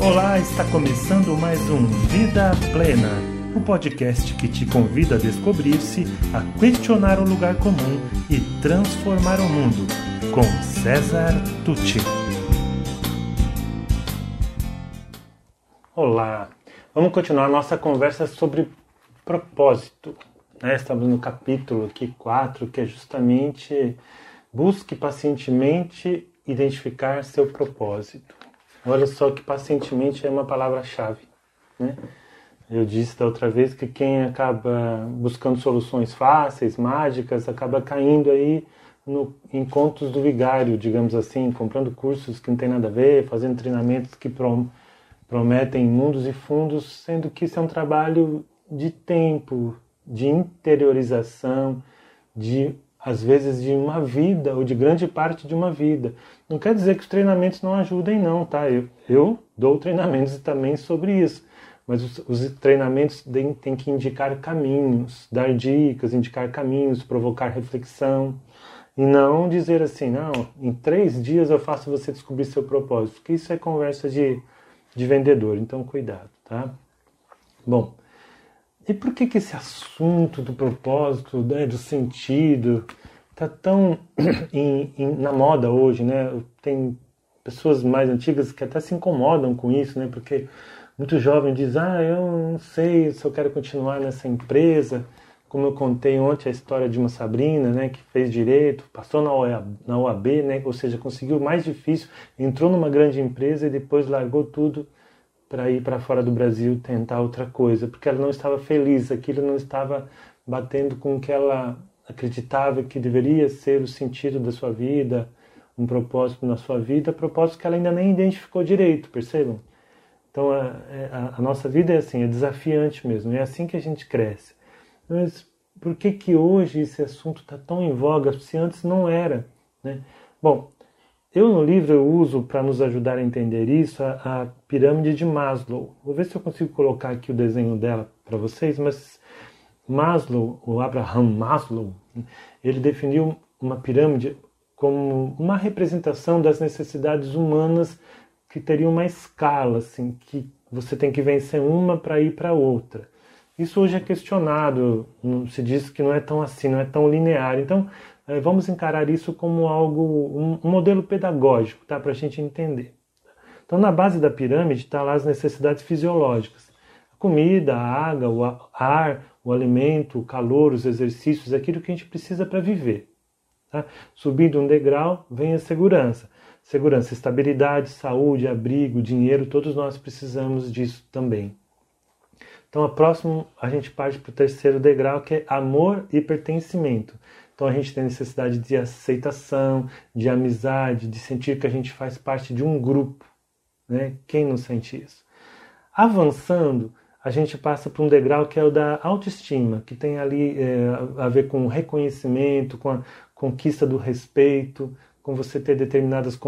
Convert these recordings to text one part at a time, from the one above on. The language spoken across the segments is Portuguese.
Olá, está começando mais um Vida Plena, o um podcast que te convida a descobrir-se, a questionar o lugar comum e transformar o mundo, com César Tucci. Olá, vamos continuar nossa conversa sobre propósito. Né? Estamos no capítulo aqui 4, que é justamente busque pacientemente identificar seu propósito. Olha só que pacientemente é uma palavra-chave. Né? Eu disse da outra vez que quem acaba buscando soluções fáceis, mágicas, acaba caindo aí no, em contos do vigário, digamos assim, comprando cursos que não tem nada a ver, fazendo treinamentos que prom, prometem mundos e fundos, sendo que isso é um trabalho de tempo, de interiorização, de às vezes de uma vida ou de grande parte de uma vida. Não quer dizer que os treinamentos não ajudem, não, tá? Eu, eu dou treinamentos também sobre isso, mas os, os treinamentos têm que indicar caminhos, dar dicas, indicar caminhos, provocar reflexão e não dizer assim, não, em três dias eu faço você descobrir seu propósito, porque isso é conversa de, de vendedor, então cuidado, tá? Bom, e por que, que esse assunto do propósito, né, do sentido, está tão em, em, na moda hoje, né? Tem pessoas mais antigas que até se incomodam com isso, né? Porque muito jovem diz, ah, eu não sei se eu quero continuar nessa empresa. Como eu contei ontem a história de uma Sabrina, né, que fez direito, passou na OAB, né, ou seja, conseguiu o mais difícil, entrou numa grande empresa e depois largou tudo para ir para fora do Brasil tentar outra coisa, porque ela não estava feliz, aquilo não estava batendo com o que ela acreditava que deveria ser o sentido da sua vida, um propósito na sua vida, propósito que ela ainda nem identificou direito, percebam? Então a, a, a nossa vida é assim, é desafiante mesmo, é assim que a gente cresce. Mas por que que hoje esse assunto está tão em voga se antes não era? Né? Bom, eu no livro eu uso para nos ajudar a entender isso a, a, pirâmide de Maslow. Vou ver se eu consigo colocar aqui o desenho dela para vocês, mas Maslow, o Abraham Maslow, ele definiu uma pirâmide como uma representação das necessidades humanas que teriam uma escala, assim, que você tem que vencer uma para ir para outra. Isso hoje é questionado, se diz que não é tão assim, não é tão linear. Então, vamos encarar isso como algo, um, modelo pedagógico, tá? para a gente entender. Então, na base da pirâmide está lá as necessidades fisiológicas: a comida, a água, o ar, o alimento, o calor, os exercícios, aquilo que a gente precisa para viver. Tá? Subindo um degrau, vem a segurança. Segurança, estabilidade, saúde, abrigo, dinheiro, todos nós precisamos disso também. Então, a próximo a gente parte para o terceiro degrau, que é amor e pertencimento. Então a gente tem necessidade de aceitação, de amizade, de sentir que a gente faz parte de um grupo. Né? Quem não sente isso? Avançando, a gente passa para um degrau que é o da autoestima, que tem ali é, a ver com reconhecimento, com a conquista do respeito, com você ter determinadas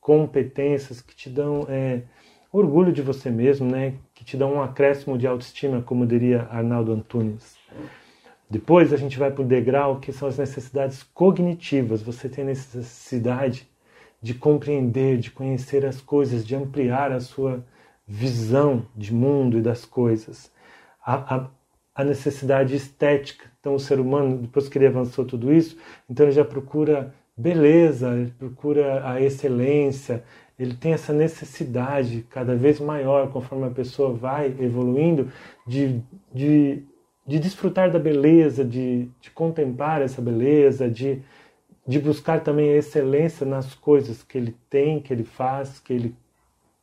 competências que te dão é, orgulho de você mesmo, né? que te dão um acréscimo de autoestima, como diria Arnaldo Antunes. Depois a gente vai para o degrau que são as necessidades cognitivas. Você tem necessidade de compreender, de conhecer as coisas, de ampliar a sua visão de mundo e das coisas. A, a, a necessidade estética. Então o ser humano, depois que ele avançou tudo isso, então ele já procura beleza, ele procura a excelência, ele tem essa necessidade cada vez maior conforme a pessoa vai evoluindo de, de de desfrutar da beleza, de, de contemplar essa beleza, de, de buscar também a excelência nas coisas que ele tem, que ele faz, que ele,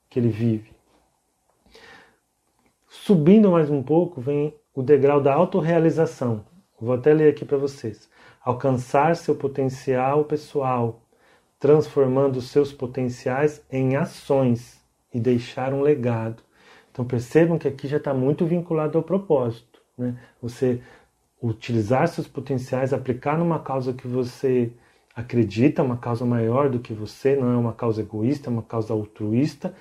que ele vive. Subindo mais um pouco, vem o degrau da autorrealização. Vou até ler aqui para vocês. Alcançar seu potencial pessoal, transformando seus potenciais em ações e deixar um legado. Então percebam que aqui já está muito vinculado ao propósito. Né? Você utilizar seus potenciais, aplicar numa causa que você acredita, uma causa maior do que você, não é uma causa egoísta, é uma causa altruísta,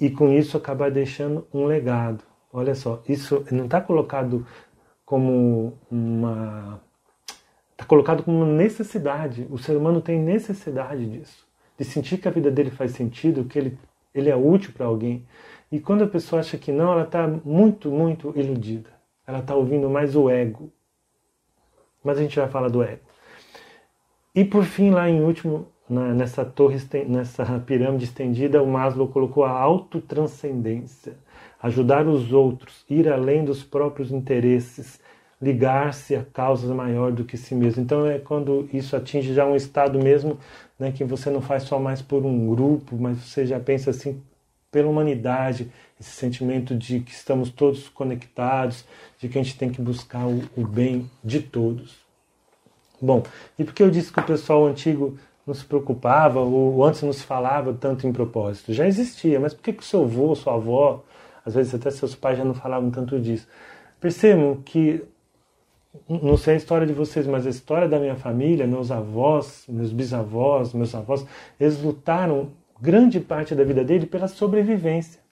e com isso acabar deixando um legado. Olha só, isso não está colocado como uma. Está colocado como uma necessidade. O ser humano tem necessidade disso, de sentir que a vida dele faz sentido, que ele, ele é útil para alguém. E quando a pessoa acha que não, ela está muito, muito iludida. Ela está ouvindo mais o ego. Mas a gente vai falar do ego. E por fim, lá em último, nessa torre, nessa pirâmide estendida, o Maslow colocou a autotranscendência, ajudar os outros, ir além dos próprios interesses, ligar-se a causas maior do que si mesmo. Então é quando isso atinge já um estado mesmo, né, que você não faz só mais por um grupo, mas você já pensa assim pela humanidade, esse sentimento de que estamos todos conectados, de que a gente tem que buscar o, o bem de todos. Bom, e por que eu disse que o pessoal antigo não se preocupava, ou antes não se falava tanto em propósito? Já existia, mas por que, que o seu avô, sua avó, às vezes até seus pais já não falavam tanto disso? Percebam que, não sei a história de vocês, mas a história da minha família, meus avós, meus bisavós, meus avós, eles lutaram grande parte da vida dele pela sobrevivência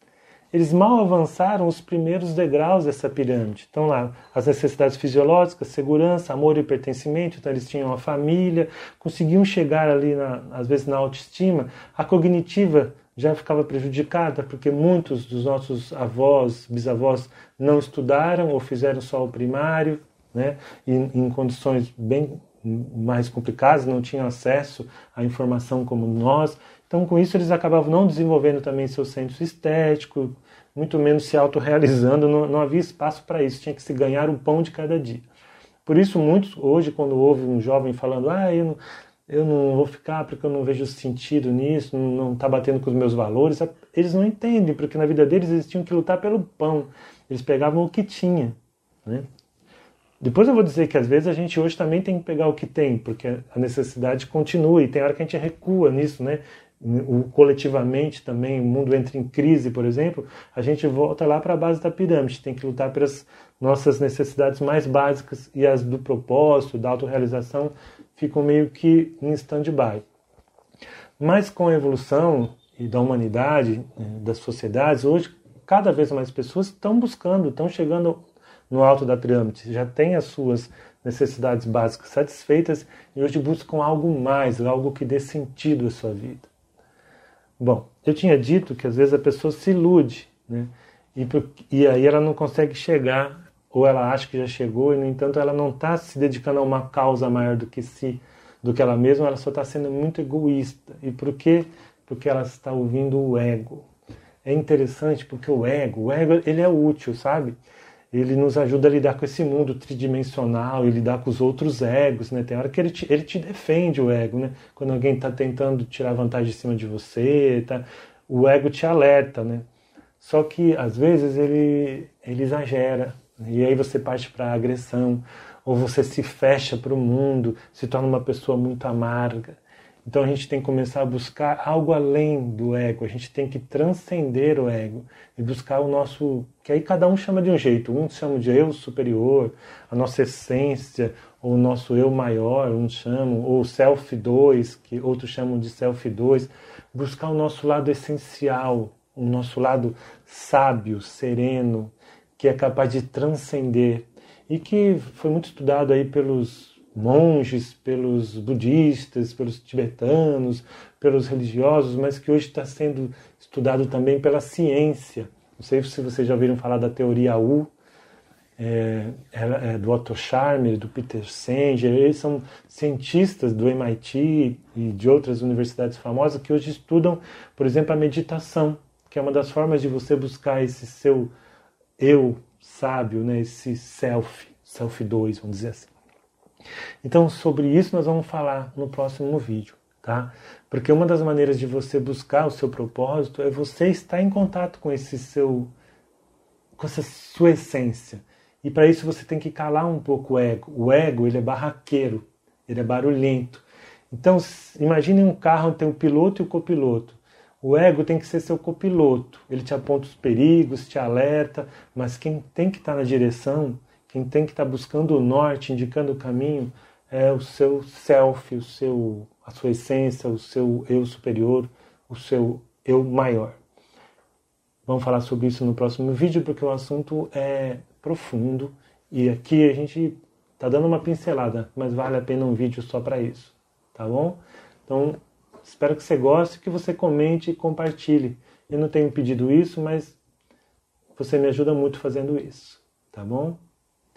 eles mal avançaram os primeiros degraus dessa pirâmide. Então lá, as necessidades fisiológicas, segurança, amor e pertencimento, então eles tinham a família, conseguiam chegar ali, na, às vezes, na autoestima. A cognitiva já ficava prejudicada, porque muitos dos nossos avós, bisavós, não estudaram ou fizeram só o primário, né, em, em condições bem mais complicadas, não tinham acesso à informação como nós. Então, com isso, eles acabavam não desenvolvendo também seu senso estético, muito menos se autorrealizando, não, não havia espaço para isso, tinha que se ganhar o pão de cada dia. Por isso, muitos, hoje, quando ouve um jovem falando, ah, eu não, eu não vou ficar porque eu não vejo sentido nisso, não está batendo com os meus valores, eles não entendem, porque na vida deles eles tinham que lutar pelo pão, eles pegavam o que tinha. Né? Depois eu vou dizer que às vezes a gente hoje também tem que pegar o que tem, porque a necessidade continua e tem hora que a gente recua nisso, né? o, coletivamente também, o mundo entra em crise, por exemplo, a gente volta lá para a base da pirâmide, tem que lutar pelas nossas necessidades mais básicas e as do propósito, da autorrealização, ficam meio que em stand-by. Mas com a evolução e da humanidade, né, das sociedades, hoje cada vez mais pessoas estão buscando, estão chegando no alto da pirâmide, já têm as suas necessidades básicas satisfeitas e hoje buscam algo mais, algo que dê sentido à sua vida. Bom, eu tinha dito que às vezes a pessoa se ilude, né? E, e aí ela não consegue chegar, ou ela acha que já chegou, e no entanto ela não está se dedicando a uma causa maior do que si, do que ela mesma, ela só está sendo muito egoísta. E por quê? Porque ela está ouvindo o ego. É interessante porque o ego, o ego ele é útil, sabe? Ele nos ajuda a lidar com esse mundo tridimensional e lidar com os outros egos, né? Tem hora que ele te, ele te defende o ego, né? Quando alguém está tentando tirar vantagem em cima de você, tá? o ego te alerta, né? Só que às vezes ele, ele exagera né? e aí você parte para a agressão ou você se fecha para o mundo, se torna uma pessoa muito amarga. Então a gente tem que começar a buscar algo além do ego, a gente tem que transcender o ego e buscar o nosso. que aí cada um chama de um jeito. Uns chamam de eu superior, a nossa essência, ou o nosso eu maior, uns chamam, ou self 2, que outros chamam de self 2. Buscar o nosso lado essencial, o nosso lado sábio, sereno, que é capaz de transcender e que foi muito estudado aí pelos monges, pelos budistas, pelos tibetanos, pelos religiosos, mas que hoje está sendo estudado também pela ciência. Não sei se vocês já ouviram falar da teoria U, é, é, do Otto Scharmer, do Peter Singer, eles são cientistas do MIT e de outras universidades famosas que hoje estudam, por exemplo, a meditação, que é uma das formas de você buscar esse seu eu sábio, né, esse self, self 2, vamos dizer assim. Então, sobre isso nós vamos falar no próximo vídeo, tá? Porque uma das maneiras de você buscar o seu propósito é você estar em contato com esse seu com essa sua essência. E para isso você tem que calar um pouco o ego. O ego, ele é barraqueiro, ele é barulhento. Então, imagine um carro tem o piloto e o copiloto. O ego tem que ser seu copiloto. Ele te aponta os perigos, te alerta, mas quem tem que estar na direção quem tem que estar tá buscando o norte, indicando o caminho, é o seu self, o seu, a sua essência, o seu eu superior, o seu eu maior. Vamos falar sobre isso no próximo vídeo, porque o assunto é profundo e aqui a gente está dando uma pincelada, mas vale a pena um vídeo só para isso, tá bom? Então, espero que você goste, que você comente e compartilhe. Eu não tenho pedido isso, mas você me ajuda muito fazendo isso, tá bom?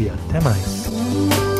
e até mais.